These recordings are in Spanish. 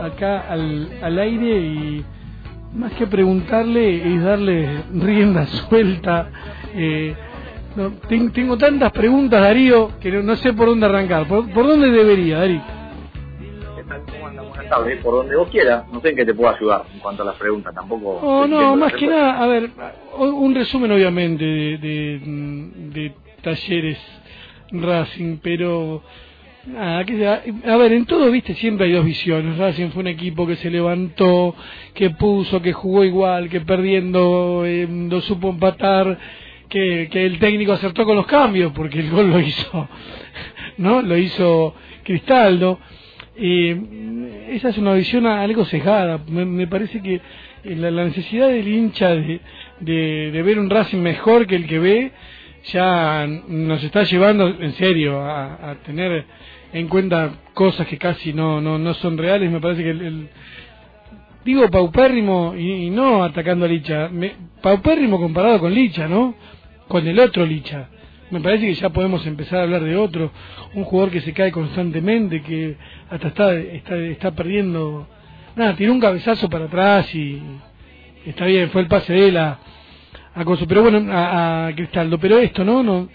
acá al, al aire y más que preguntarle es darle rienda suelta. Eh, no, tengo tantas preguntas, Darío, que no, sé por dónde arrancar. ¿Por, dónde debería, Darío? Buenas tardes, por donde vos quieras. No sé en qué te puedo ayudar en cuanto a las preguntas, tampoco. Oh, no, más que nada, a ver, un resumen obviamente de, de talleres Racing, pero Nada, que, a ver, en todo, viste, siempre hay dos visiones. Racing fue un equipo que se levantó, que puso, que jugó igual, que perdiendo eh, no supo empatar, que, que el técnico acertó con los cambios, porque el gol lo hizo, ¿no? Lo hizo Cristaldo. Eh, esa es una visión algo cejada. Me, parece que la, necesidad del hincha de, de, ver un Racing mejor que el que ve ya nos está llevando en serio a, a tener en cuenta cosas que casi no, no, no son reales. Me parece que el, digo paupérrimo y, no atacando a Licha, me, paupérrimo comparado con Licha, ¿no? Con el otro Licha. Me parece que ya podemos empezar a hablar de otro, un jugador que se cae constantemente, que hasta está, está, está perdiendo. Nada, tiene un cabezazo para atrás y está bien, fue el pase de él a, a pero bueno, a, Cristaldo. Pero esto, ¿no? no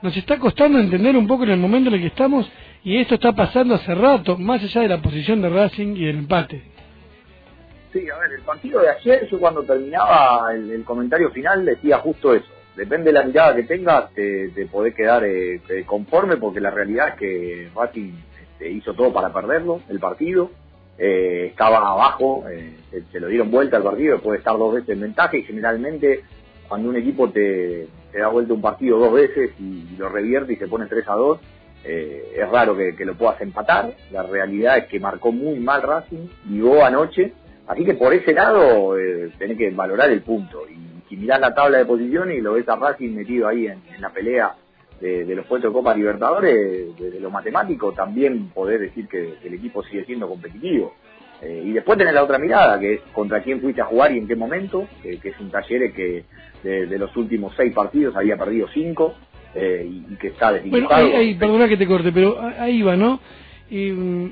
nos está costando entender un poco en el momento en el que estamos y esto está pasando hace rato, más allá de la posición de Racing y el empate. Sí, a ver, el partido de ayer, yo cuando terminaba el, comentario final decía justo eso. Depende de la mirada que tengas, te, te podés quedar eh, conforme porque la realidad es que Racing este, hizo todo para perderlo, el partido. Eh, estaba abajo, eh, se, lo dieron vuelta al partido después de estar dos veces en ventaja y generalmente cuando un equipo te, da vuelta un partido dos veces y, lo revierte y se pone 3 a 2, eh, es raro que, lo puedas empatar. La realidad es que marcó muy mal Racing, llegó anoche, así que por ese lado eh, tenés que valorar el punto. Y si mirás la tabla de posiciones y lo ves a Racing metido ahí en, la pelea de, los puestos de Copa Libertadores, desde lo matemático también podés decir que, el equipo sigue siendo competitivo. Eh, y después tenés la otra mirada, que es contra quién fuiste a jugar y en qué momento, que, es un taller que de, los últimos seis partidos había perdido cinco eh, y, que está desdibujado. Bueno, ahí, perdona que te corte, pero ahí va, ¿no? Mm,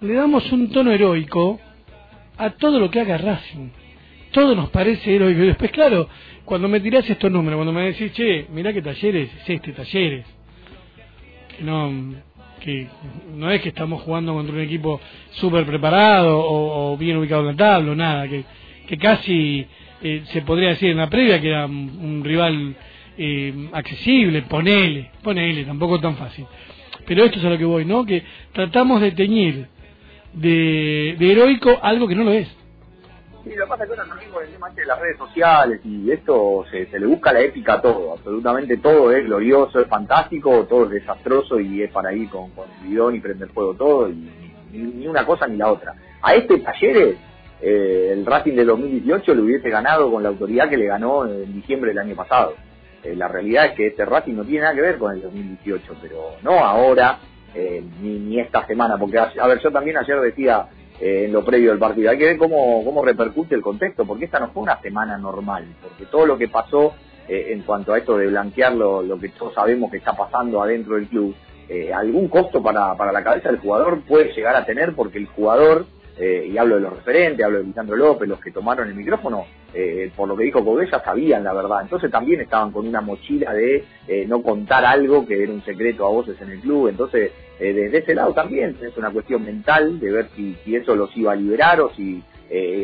le damos un tono heroico a todo lo que haga Racing. Todo nos parece heroico. Y después, claro, cuando me tirás estos números, cuando me decís, che, mirá qué talleres, es este, talleres. Que no, que no es que estamos jugando contra un equipo súper preparado o, bien ubicado en la tabla, nada, que, que casi eh, se podría decir en la previa que era un, rival eh, accesible, ponele, ponele, tampoco tan fácil. Pero esto es a lo que voy, ¿no? Que tratamos de teñir de, heroico algo que no lo es. Sí, lo que pasa es que ahora también con el tema de las redes sociales y esto se, le busca la épica a todo, absolutamente todo es glorioso, es fantástico, todo es desastroso y es para ir con, con el bidón y prender fuego todo y ni, una cosa ni la otra. A este Talleres eh, el Racing de 2018 lo hubiese ganado con la autoridad que le ganó en diciembre del año pasado. Eh, la realidad es que este Racing no tiene nada que ver con el 2018, pero no ahora, eh, ni, ni esta semana, porque a, ver, yo también ayer decía en lo previo del partido, hay que ver cómo, cómo repercute el contexto, porque esta no fue una semana normal, porque todo lo que pasó en cuanto a esto de blanquear lo, lo, que todos sabemos que está pasando adentro del club, algún costo para, para la cabeza del jugador puede llegar a tener, porque el jugador eh, y hablo de los referentes, hablo de Lisandro López, los que tomaron el micrófono, eh, por lo que dijo Cobella, sabían la verdad. Entonces también estaban con una mochila de eh, no contar algo que era un secreto a voces en el club. Entonces, desde ese lado también es una cuestión mental de ver si, si eso los iba a liberar o si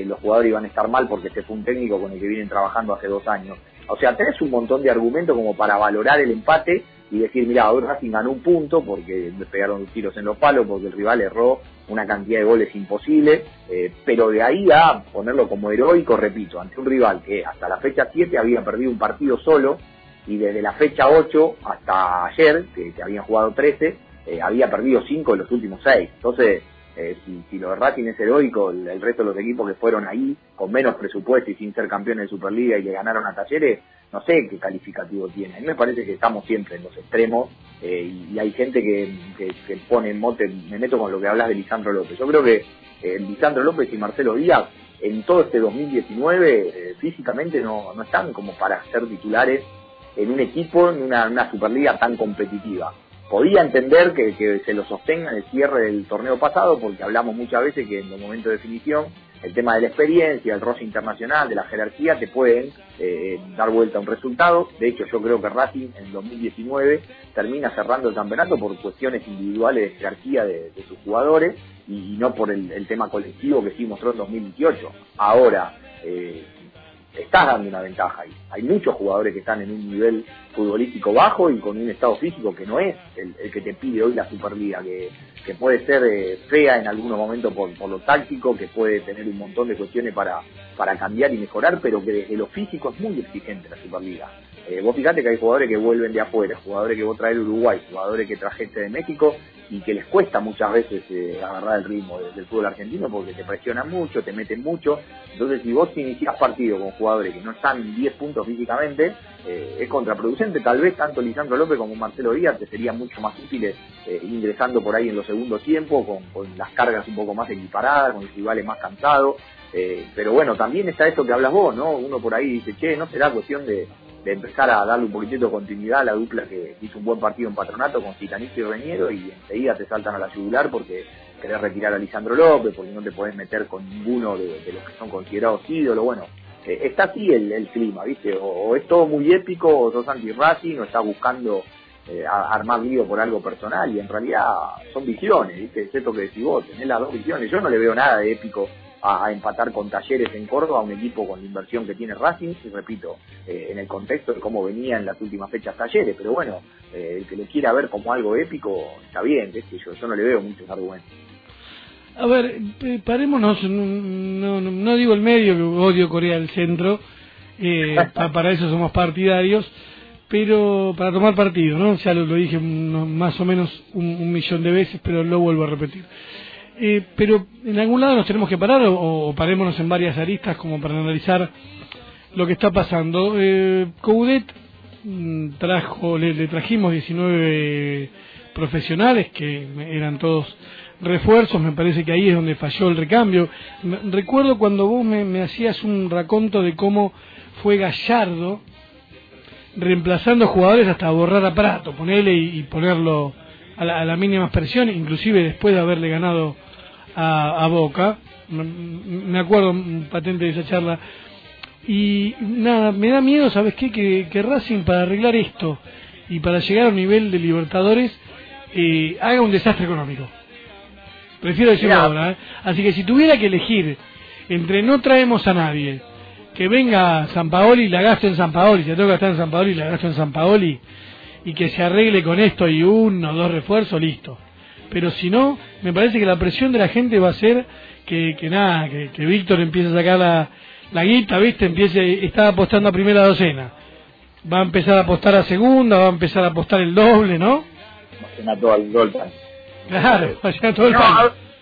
los jugadores iban a estar mal porque se fue un técnico con el que vienen trabajando hace dos años. O sea, tenés un montón de argumentos como para valorar el empate y decir, mira, hoy Racing ganó un punto porque pegaron tiros en los palos, porque el rival erró una cantidad de goles imposible, eh, pero de ahí a ponerlo como heroico, repito, ante un rival que hasta la fecha 7 había perdido un partido solo y desde la fecha 8 hasta ayer, que, habían jugado 13, eh, había perdido 5 de los últimos 6. Entonces, eh, si, lo de Racing es heroico, el, resto de los equipos que fueron ahí, con menos presupuesto y sin ser campeones de Superliga y que ganaron a Talleres, no sé qué calificativo tiene. A mí me parece que estamos siempre en los extremos eh, y, hay gente que, pone mote, me meto con lo que hablas de Lisandro López. Yo creo que eh, Lisandro López y Marcelo Díaz en todo este 2019 físicamente no, no están como para ser titulares en un equipo, en una Superliga tan competitiva. Podía entender que, que se lo sostenga en el cierre del torneo pasado, porque hablamos muchas veces que en los momentos de definición el tema de la experiencia, el roce internacional, de la jerarquía, te pueden eh, dar vuelta a un resultado. De hecho, yo creo que Racing en 2019 termina cerrando el campeonato por cuestiones individuales de jerarquía de, sus jugadores y, no por el, tema colectivo que sí mostró en 2018. Ahora, eh, estás dando una ventaja ahí. Hay muchos jugadores que están en un nivel futbolístico bajo y con un estado físico que no es el, que te pide hoy la Superliga, que, puede ser eh, fea en algunos momentos por, por, lo táctico, que puede tener un montón de cuestiones para, para cambiar y mejorar, pero que desde lo físico es muy exigente la Superliga. Eh, vos fíjate que hay jugadores que vuelven de afuera, jugadores que vos traes de Uruguay, jugadores que trajiste de México y que les cuesta muchas veces eh, agarrar el ritmo del, fútbol argentino porque te presionan mucho, te meten mucho. Entonces, si vos iniciás partido con jugadores que no están 10 puntos físicamente, eh, es contraproducente. Tal vez tanto Lisandro López como Marcelo Díaz te serían mucho más útiles eh, ingresando por ahí en los segundos tiempos, con, con, las cargas un poco más equiparadas, con los rivales más cansados. pero bueno, también está esto que hablas vos, ¿no? Uno por ahí dice, che, ¿no será cuestión de, de empezar a darle un poquitito de continuidad a la dupla que hizo un buen partido en Patronato con Citanito y Reñero y enseguida te saltan a la yugular porque querés retirar a Lisandro López, porque no te podés meter con ninguno de, los que son considerados ídolos, bueno, eh, está así el, clima, ¿viste? O, es todo muy épico, o sos anti-Racing, o estás buscando eh, armar lío por algo personal, y en realidad son visiones, ¿viste? Es esto que decís vos, tenés las dos visiones, yo no le veo nada de épico a, empatar con Talleres en Córdoba, un equipo con la inversión que tiene Racing, y repito, eh, en el contexto de cómo venía en las últimas fechas Talleres, pero bueno, eh, el que lo quiera ver como algo épico, está bien, yo, yo no le veo muchos argumentos. A ver, parémonos, no, no, digo el medio, que odio Corea del Centro, eh, para eso somos partidarios, pero para tomar partido, ¿no? Ya lo, dije más o menos un, millón de veces, pero lo vuelvo a repetir. Eh, pero en algún lado nos tenemos que parar o, parémonos en varias aristas como para analizar lo que está pasando. Eh, Coudet mm, trajo, le, trajimos 19 profesionales que eran todos refuerzos, me parece que ahí es donde falló el recambio. Recuerdo cuando vos me, hacías un raconto de cómo fue Gallardo reemplazando jugadores hasta borrar a Prato, ponerle y, ponerlo a la, a la, mínima expresión, inclusive después de haberle ganado a, Boca, me acuerdo patente de esa charla, y nada, me da miedo, ¿sabes qué? Que, que Racing para arreglar esto y para llegar a un nivel de Libertadores eh, haga un desastre económico. Prefiero decirlo ahora, ¿eh? Así que si tuviera que elegir entre no traemos a nadie, que venga San Paoli y la gasto en San Paoli, si tengo que gastar en San Paoli, la gasto en San Paoli, y que se arregle con esto y uno o dos refuerzos, listo pero si no, me parece que la presión de la gente va a ser que, que nada, que, Víctor empiece a sacar la, la guita, ¿viste? Empiece, está apostando a primera docena. Va a empezar a apostar a segunda, va a empezar a apostar el doble, ¿no? Va todo el gol. Claro, va a todo el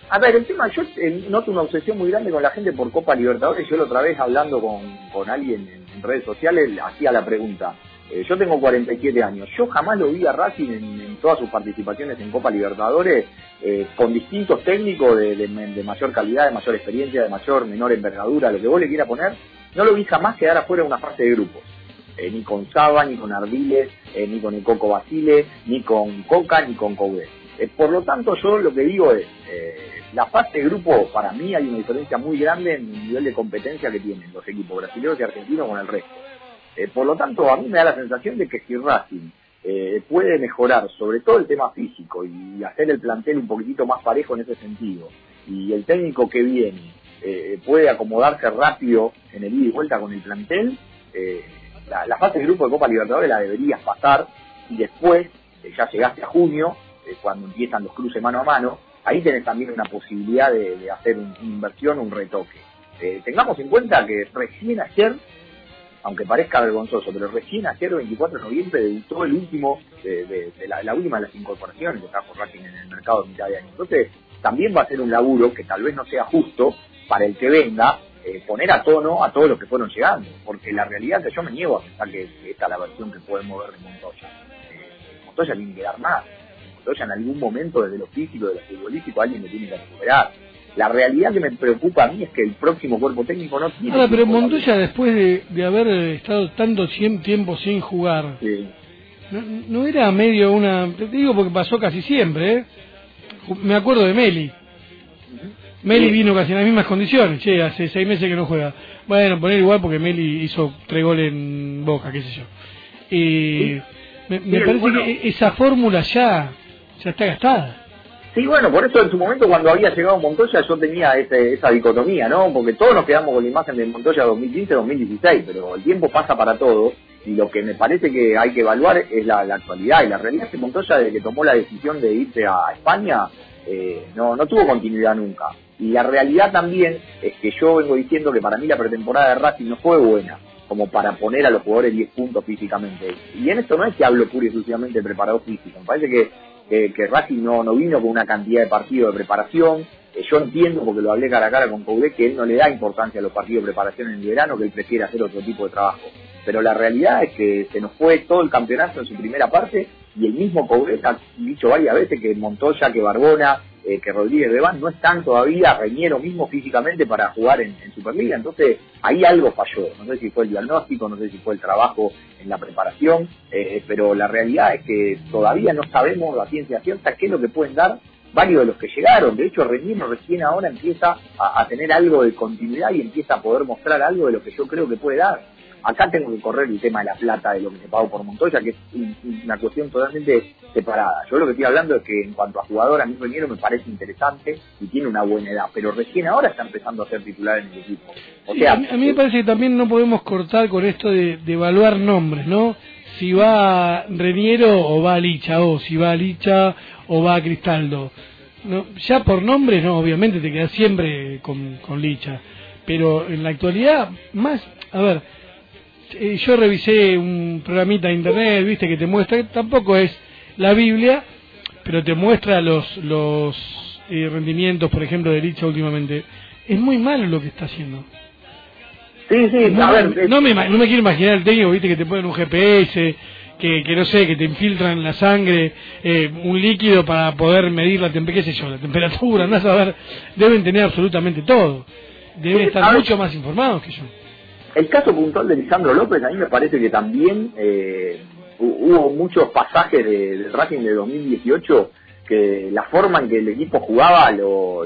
a, ver, el tema, yo eh, noto una obsesión muy grande con la gente por Copa Libertadores. Yo la otra vez hablando con, con alguien en redes sociales, hacía la pregunta eh, yo tengo 47 años. Yo jamás lo vi a Racing en, todas sus participaciones en Copa Libertadores eh, con distintos técnicos de, mayor calidad, de mayor experiencia, de mayor, menor envergadura, lo que vos le quieras poner. No lo vi jamás quedar afuera de una fase de grupos. Eh, ni con Saba, ni con Ardiles, ni con el Coco Basile, ni con Coca, ni con Coudet. por lo tanto, yo lo que digo es, la fase de grupo, para mí hay una diferencia muy grande en el nivel de competencia que tienen los equipos brasileños y argentinos con el resto. Eh, por lo tanto, a mí me da la sensación de que si Racing eh, puede mejorar sobre todo el tema físico y hacer el plantel un poquitito más parejo en ese sentido, y el técnico que viene eh, puede acomodarse rápido en el ida y vuelta con el plantel, la, fase de grupo de Copa Libertadores la deberías pasar y después, ya llegaste a junio, cuando empiezan los cruces mano a mano, ahí tenés también una posibilidad de, hacer una inversión, un retoque. tengamos en cuenta que recién ayer aunque parezca vergonzoso, pero recién ayer, 24 de noviembre, debutó el último, de, la, última de las incorporaciones que trajo Racing en el mercado de mitad de año. Entonces, también va a ser un laburo que tal vez no sea justo para el que venga eh, poner a tono a todos los que fueron llegando, porque la realidad es que yo me niego a pensar que, esta es la versión que podemos ver de Montoya. Eh, Montoya tiene que dar más. Montoya en algún momento, desde lo físico, desde lo futbolístico, alguien le tiene que recuperar la realidad que me preocupa a mí es que el próximo cuerpo técnico no tiene. Ahora, pero Montoya, después de, haber estado tanto tiempo sin jugar, no, era medio una... Te digo porque pasó casi siempre, ¿eh? Me acuerdo de Meli. Meli vino casi en las mismas condiciones, che, hace seis meses que no juega. Bueno, poner igual porque Meli hizo tres goles en Boca, qué sé yo. Y me, parece que esa fórmula ya, ya está gastada. Sí, bueno, por eso en su momento cuando había llegado Montoya yo tenía esa dicotomía, ¿no? Porque todos nos quedamos con la imagen de Montoya 2015-2016, pero el tiempo pasa para todos y lo que me parece que hay que evaluar es la, actualidad. Y la realidad es que Montoya, desde que tomó la decisión de irse a España, eh, no, no tuvo continuidad nunca. Y la realidad también es que yo vengo diciendo que para mí la pretemporada de Racing no fue buena como para poner a los jugadores 10 puntos físicamente. Y en esto no es que hablo pura y exclusivamente de preparado físico. Me parece que que, Racing no, no vino con una cantidad de partidos de preparación. Yo entiendo, porque lo hablé cara a cara con Coudet, que él no le da importancia a los partidos de preparación en el verano, que él prefiere hacer otro tipo de trabajo. Pero la realidad es que se nos fue todo el campeonato en su primera parte y el mismo Coudet ha dicho varias veces que Montoya, que Barbona, eh, que Rodríguez Bebán no están todavía Reñero mismo físicamente para jugar en, Superliga. Entonces, ahí algo falló. No sé si fue el diagnóstico, no sé si fue el trabajo en la preparación, eh, pero la realidad es que todavía no sabemos la ciencia cierta qué es lo que pueden dar varios de los que llegaron. De hecho, Reñero recién ahora empieza a tener algo de continuidad y empieza a poder mostrar algo de lo que yo creo que puede dar acá tengo que correr el tema de la plata de lo que se pagó por Montoya, que es una cuestión totalmente separada. Yo lo que estoy hablando es que en cuanto a jugador, a mí Reñero me parece interesante y tiene una buena edad, pero recién ahora está empezando a ser titular en el equipo. O sea, a, mí, me parece que también no podemos cortar con esto de, evaluar nombres, ¿no? Si va Reñero o va Licha, o si va Licha o va Cristaldo. No, ya por nombre, no, obviamente te quedas siempre con, con Licha. Pero en la actualidad, más, a ver, eh, yo revisé un programita de internet, viste, que te muestra, tampoco es la Biblia, pero te muestra los, los eh, rendimientos, por ejemplo, de Licha últimamente. Es muy malo lo que está haciendo. Sí, sí, a ver, no, me, no me quiero imaginar el técnico, viste, que te ponen un GPS, que, que no sé, que te infiltran la sangre, eh, un líquido para poder medir la temperatura, yo, la temperatura, no saber, deben tener absolutamente todo. Deben estar mucho más informados que yo. El caso puntual de Lisandro López, a mí me parece que también eh, hubo muchos pasajes del Racing de 2018 que la forma en que el equipo jugaba lo,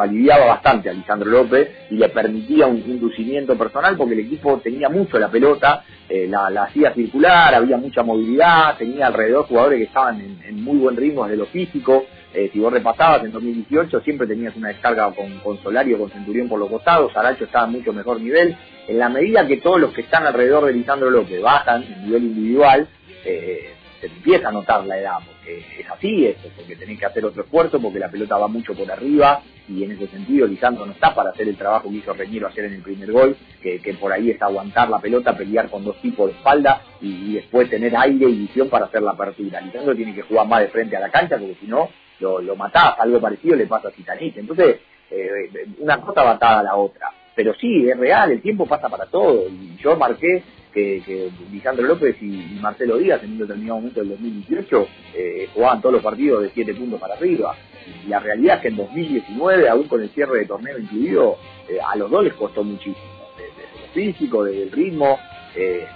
aliviaba bastante a Lisandro López y le permitía un inducimiento personal porque el equipo tenía mucho la pelota, eh, la, hacía circular, había mucha movilidad, tenía alrededor jugadores que estaban en, en muy buen ritmo desde lo físico, eh, si vos repasabas en 2018 siempre tenías una descarga con, con Solari o con Centurión por los costados, Aracho estaba en mucho mejor nivel. En la medida que todos los que están alrededor de Lisandro López bajan en nivel individual, eh, se empieza a notar la edad, porque es así esto, porque tenés que hacer otro esfuerzo, porque la pelota va mucho por arriba, y en ese sentido Lisandro no está para hacer el trabajo que hizo Reñero hacer en el primer gol, que, por ahí es aguantar la pelota, pelear con dos tipos de espalda, y, después tener aire y visión para hacer la apertura. Lisandro tiene que jugar más de frente a la cancha, porque si no, lo, lo matás, algo parecido le pasa a Titanic. Entonces, eh, una cosa va atada a la otra. Pero sí, es real, el tiempo pasa para todo. Y yo marqué que, que Lisandro López y, Marcelo Díaz en un determinado momento del 2018 eh, jugaban todos los partidos de 7 puntos para arriba. Y la realidad es que en 2019, aún con el cierre de torneo incluido, eh, a los dos les costó muchísimo. Desde lo físico, desde el ritmo,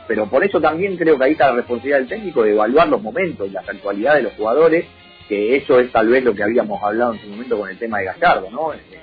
pero por eso también creo que ahí está la responsabilidad del técnico de evaluar los momentos y las actualidades de los jugadores que eso es tal vez lo que habíamos hablado en su momento con el tema de Gallardo, ¿no? Este,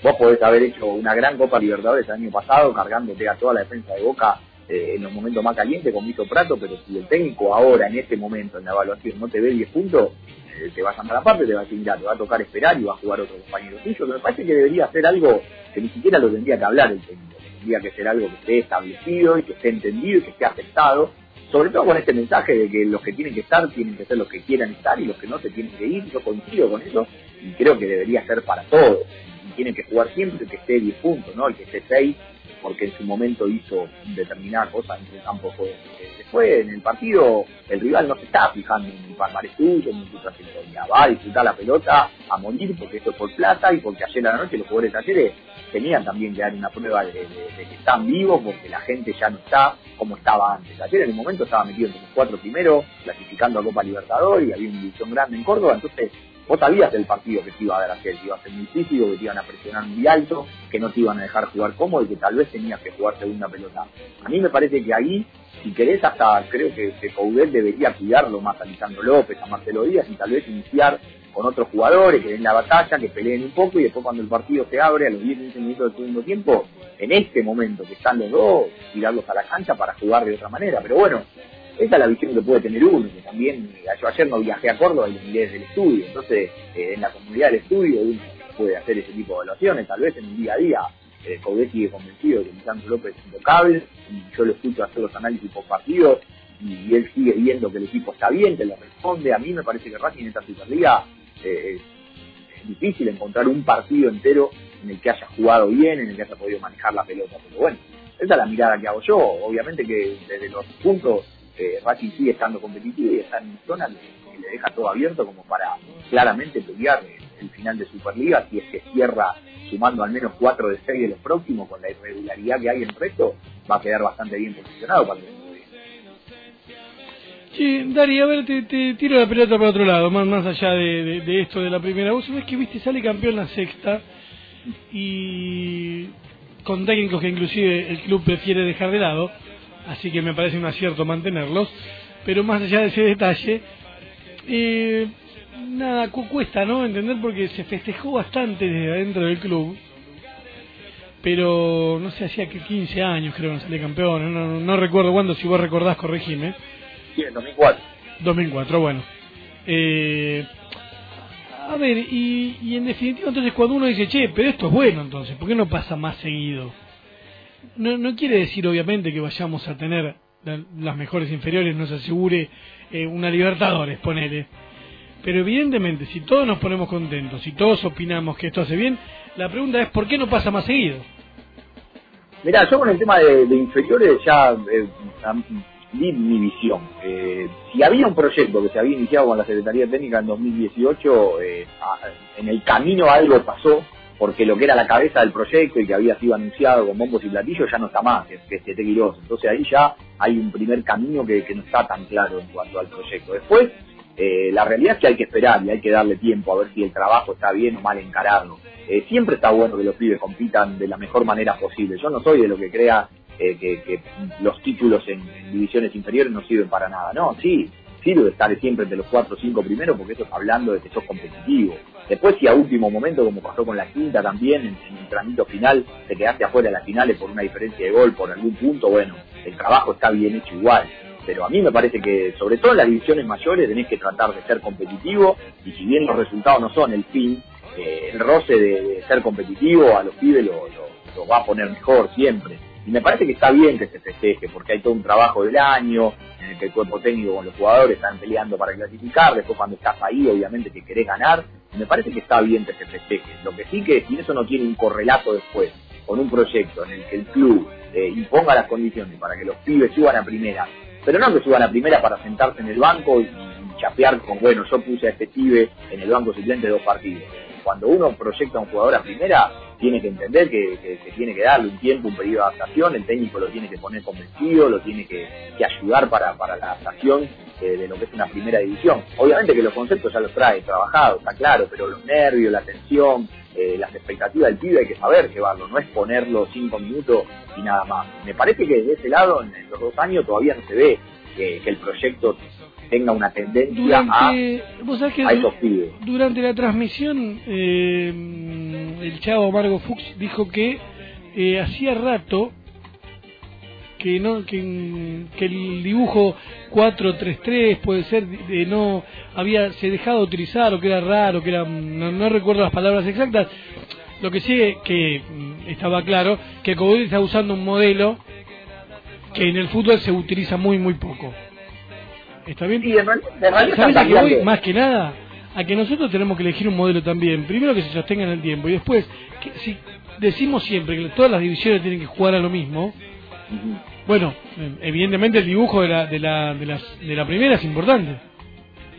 vos podés haber hecho una gran Copa Libertadores el año pasado, cargándote a toda la defensa de Boca eh, en los momentos más calientes con Vito Prato, pero si el técnico ahora, en este momento, en la evaluación, no te ve 10 puntos, eh, te vas a andar aparte, te va a decir, te va a tocar esperar y va a jugar otro compañero tuyo, me parece que debería ser algo que ni siquiera lo tendría que hablar el técnico, tendría que ser algo que esté establecido y que esté entendido y que esté aceptado, sobre todo con este mensaje de que los que tienen que estar tienen que ser los que quieran estar y los que no se tienen que ir, yo coincido con eso y creo que debería ser para todos. Y tienen que jugar siempre el que esté 10 puntos, ¿no? El que esté 6, porque en su momento hizo determinadas cosas en el campo fue. Después en el partido el rival no se está fijando en el palmarés suyo, en su trayectoria, va a disfrutar la pelota a morir porque esto es por plata y porque ayer a la noche los jugadores de talleres tenían también que dar una prueba de, que están vivos porque la gente ya no está como estaba antes. Ayer en el momento estaba metido entre los cuatro primeros, clasificando a Copa Libertadores y había una división grande en Córdoba, entonces vos sabías el partido que se iba a dar ayer, que iba a ser muy físico, que te iban a presionar muy alto, que no te iban a dejar jugar cómodo y que tal vez tenías que jugar segunda pelota. A mí me parece que ahí, si querés, hasta creo que, que Coudet debería cuidarlo más a Lisandro López, a Marcelo Díaz y tal vez iniciar con otros jugadores que den la batalla, que peleen un poco y después cuando el partido se abre a los 10 15 minutos del segundo tiempo, en este momento que están los dos, tirarlos a la cancha para jugar de otra manera. Pero bueno, esa es la visión que puede tener uno, que también yo ayer no viajé a Córdoba y lo miré desde el estudio, entonces eh, en la comunidad del estudio uno puede hacer ese tipo de evaluaciones, tal vez en el día a día eh, sigue convencido de que Lisandro López es intocable, y yo lo escucho hacer los análisis por partido, y él sigue viendo que el equipo está bien, que le responde. A mí me parece que Racing en esta Superliga eh, es difícil encontrar un partido entero en el que haya jugado bien, en el que haya podido manejar la pelota. Pero bueno, esa es la mirada que hago yo. Obviamente que desde los puntos eh, Racing sigue estando competitivo y está en zona que le deja todo abierto como para claramente pelear el final de Superliga si es que cierra sumando al menos 4 de 6 de los próximos con la irregularidad que hay en resto, va a quedar bastante bien posicionado para el Sí, Dari, a ver, te, tiro la pelota para otro lado, más, más allá de, esto de la primera. Vos sabés que, viste, sale campeón la sexta y con técnicos que inclusive el club prefiere dejar de lado, así que me parece un acierto mantenerlos. Pero más allá de ese detalle, eh, nada, cuesta, ¿no? Entender porque se festejó bastante desde adentro del club. Pero no sé, hacía que 15 años creo que no sale campeón, no, no recuerdo cuándo, si vos recordás, corregime. Sí, en 2004. 2004, bueno. Eh, a ver, y, y en definitiva, entonces cuando uno dice, che, pero esto es bueno, entonces, ¿por qué no pasa más seguido? No, no quiere decir, obviamente, que vayamos a tener las mejores inferiores, nos asegure eh, una Libertadores, ponele. Pero evidentemente, si todos nos ponemos contentos, si todos opinamos que esto hace bien, la pregunta es, ¿por qué no pasa más seguido? Mira, yo con el tema de, inferiores ya eh, mi visión. Eh, si había un proyecto que se había iniciado con la Secretaría Técnica en 2018, eh, en el camino algo pasó, porque lo que era la cabeza del proyecto y que había sido anunciado con bombos y platillos ya no está más, que, es Tete Entonces ahí ya hay un primer camino que, no está tan claro en cuanto al proyecto. Después, eh, la realidad es que hay que esperar y hay que darle tiempo a ver si el trabajo está bien o mal encarado. siempre está bueno que los pibes compitan de la mejor manera posible. Yo no soy de lo que crea eh, que, los títulos en, divisiones inferiores no sirven para nada. No, sí, sirve estar siempre entre los cuatro o cinco primeros porque eso es hablando de que sos competitivo. Después si a último momento, como pasó con la quinta también, en, el trámite final, te quedaste afuera de las finales por una diferencia de gol, por algún punto, bueno, el trabajo está bien hecho igual. Pero a mí me parece que, sobre todo en las divisiones mayores, tenés que tratar de ser competitivo y si bien los resultados no son el fin, eh, el roce de, ser competitivo a los pibes lo va a poner mejor siempre. Y me parece que está bien que se festeje, porque hay todo un trabajo del año, en el que el cuerpo técnico con los jugadores están peleando para clasificar, después cuando estás ahí obviamente que querés ganar, y me parece que está bien que se festeje. Lo que sí que si eso no tiene un correlato después, con un proyecto en el que el club eh, imponga las condiciones para que los pibes suban a primera, pero no que suban a primera para sentarse en el banco y, chapear con, bueno, yo puse a este pibe en el banco suplente dos partidos. Cuando uno proyecta a un jugador a primera, tiene que entender que, tiene que darle un tiempo, un periodo de adaptación, el técnico lo tiene que poner convencido, lo tiene que, ayudar para, la adaptación eh, de lo que es una primera división. Obviamente que los conceptos ya los trae trabajado, está claro, pero los nervios, la tensión, eh, las expectativas del pibe hay que saber llevarlo, no es ponerlo cinco minutos y nada más. Me parece que desde ese lado, en los dos años, todavía no se ve que el proyecto tenga una tendencia a, esos pibes. Durante la transmisión, eh, el chavo Margo Fuchs dijo que eh, hacía rato que no que, el dibujo 433 puede ser de, no había se dejado de utilizar o que era raro que era no, recuerdo las palabras exactas lo que sí que mm, estaba claro que Cobol está usando un modelo que en el fútbol se utiliza muy muy poco ¿Está bien? de, ¿Sabes Más que nada, a que nosotros tenemos que elegir un modelo también. Primero que se sostenga en el tiempo y después, que si decimos siempre que todas las divisiones tienen que jugar a lo mismo, bueno, evidentemente el dibujo de la, de la, de, las, de la primera es importante.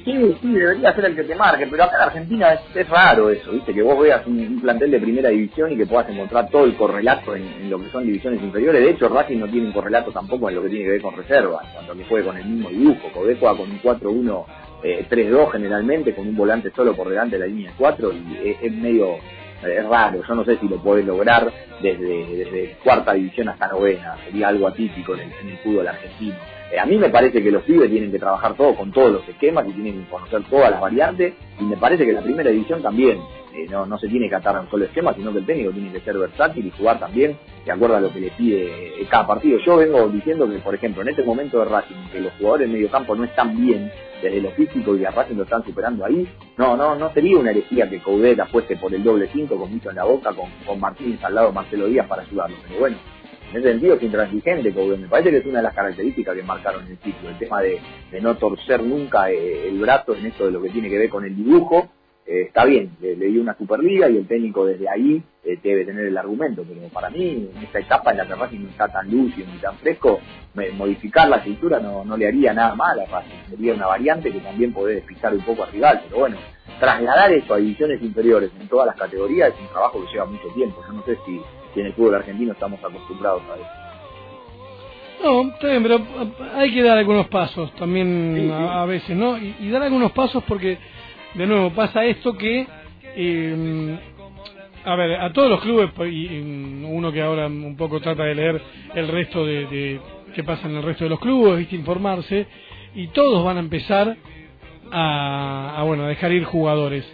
Sí, sí, debería ser el que te marque, pero acá en Argentina es, raro eso, ¿viste? Que vos veas un, plantel de primera división y que puedas encontrar todo el correlato en, lo que son divisiones inferiores. De hecho, Racing no tiene un correlato tampoco en lo que tiene que ver con reservas, cuando que juegue con el mismo dibujo. Codé juega con un 4-1 3-2 generalmente, con un volante solo por delante de la línea 4 y es, medio es raro, yo no sé si lo puede lograr desde, cuarta división hasta novena, sería algo atípico en el, fútbol argentino. Eh, a mí me parece que los pibes tienen que trabajar todo con todos los esquemas y tienen que conocer todas las variantes y me parece que la primera división también eh, no, no se tiene que atar a un solo esquema, sino que el técnico tiene que ser versátil y jugar también de acuerdo a lo que le pide eh, cada partido. Yo vengo diciendo que, por ejemplo, en este momento de Racing, que los jugadores de medio campo no están bien desde lo físico y a Racing lo están superando ahí, no, no, no sería una herejía que Coudet apueste por el doble cinco con mucho en la boca, con, con Martínez al lado Marcelo Díaz para ayudarlo. Pero bueno, en ese sentido es intransigente Coudet. Me parece que es una de las características que marcaron el ciclo, el tema de, no torcer nunca eh, el brazo en esto de lo que tiene que ver con el dibujo eh, está bien, le, di una Superliga y el técnico desde ahí eh, debe tener el argumento, pero para mí en esta etapa en la que Racing no está tan lúcido ni tan fresco, modificar la cintura no, no le haría nada mal a Racing, sería una variante que también puede despistar un poco al rival, pero bueno, trasladar eso a divisiones inferiores en todas las categorías es un trabajo que lleva mucho tiempo, yo no sé si, en el fútbol argentino estamos acostumbrados a eso. No, está bien, pero hay que dar algunos pasos también A, veces, ¿no? y dar algunos pasos porque de nuevo pasa esto que eh, a ver a todos los clubes y, uno que ahora un poco trata de leer el resto de, de qué pasa en el resto de los clubes viste informarse y todos van a empezar a, bueno a dejar ir jugadores.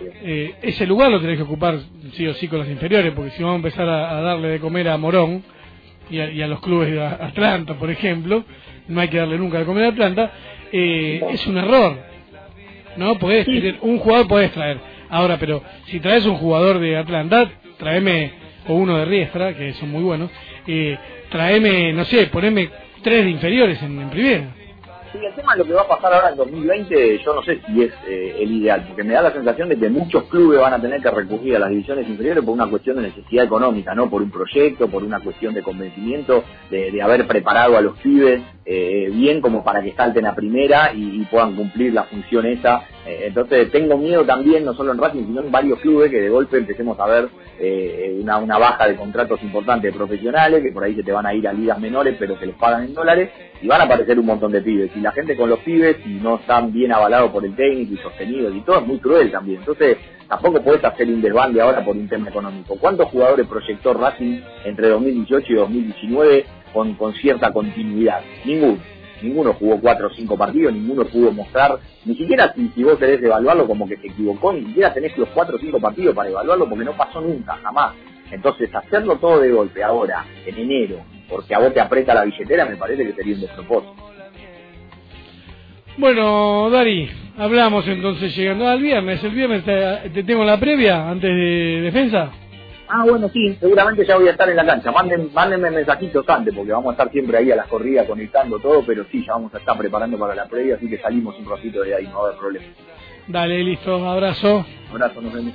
Eh, ese lugar lo tenés que ocupar sí o sí con las inferiores porque si vamos a empezar a, darle de comer a Morón y a, los clubes de Atlanta por ejemplo no hay que darle nunca de comer a Atlanta eh, es un error ¿no? Podés un jugador podés traer. Ahora, pero si traes un jugador de Atlanta, tráeme, o uno de Riestra, que son muy buenos, eh, tráeme, no sé, poneme tres de inferiores en, en primera. Sí, el tema de lo que va a pasar ahora en 2020, yo no sé si es eh, el ideal, porque me da la sensación de que muchos clubes van a tener que recurrir a las divisiones inferiores por una cuestión de necesidad económica, no por un proyecto, por una cuestión de convencimiento, de, haber preparado a los pibes eh, bien como para que salten a primera y, puedan cumplir la función esa. Eh, entonces tengo miedo también, no solo en Racing, sino en varios clubes, que de golpe empecemos a ver una, una baja de contratos importantes de profesionales, que por ahí se te van a ir a ligas menores, pero que les pagan en dólares, y van a aparecer un montón de pibes y la gente con los pibes, y no están bien avalados por el técnico y sostenidos y todo, es muy cruel también. Entonces, tampoco podés hacer un desbande ahora por un tema económico. ¿Cuántos jugadores proyectó Racing entre 2018 y 2019 con, con cierta continuidad? Ninguno. Ninguno jugó cuatro o cinco partidos, ninguno pudo mostrar, ni siquiera si, vos querés evaluarlo como que se equivocó, ni siquiera tenés los cuatro o cinco partidos para evaluarlo porque no pasó nunca, jamás. Entonces, hacerlo todo de golpe ahora, en enero, porque a vos te aprieta la billetera, me parece que sería un despropósito. Bueno, Dari, hablamos entonces llegando al viernes. El viernes te, tengo la previa antes de defensa. Ah, bueno, sí, seguramente ya voy a estar en la cancha. Manden, mándenme mensajitos antes, porque vamos a estar siempre ahí a las corridas conectando todo, pero sí, ya vamos a estar preparando para la previa, así que salimos un ratito de ahí, no va a haber problema. Dale, listo, abrazo. Abrazo, nos vemos.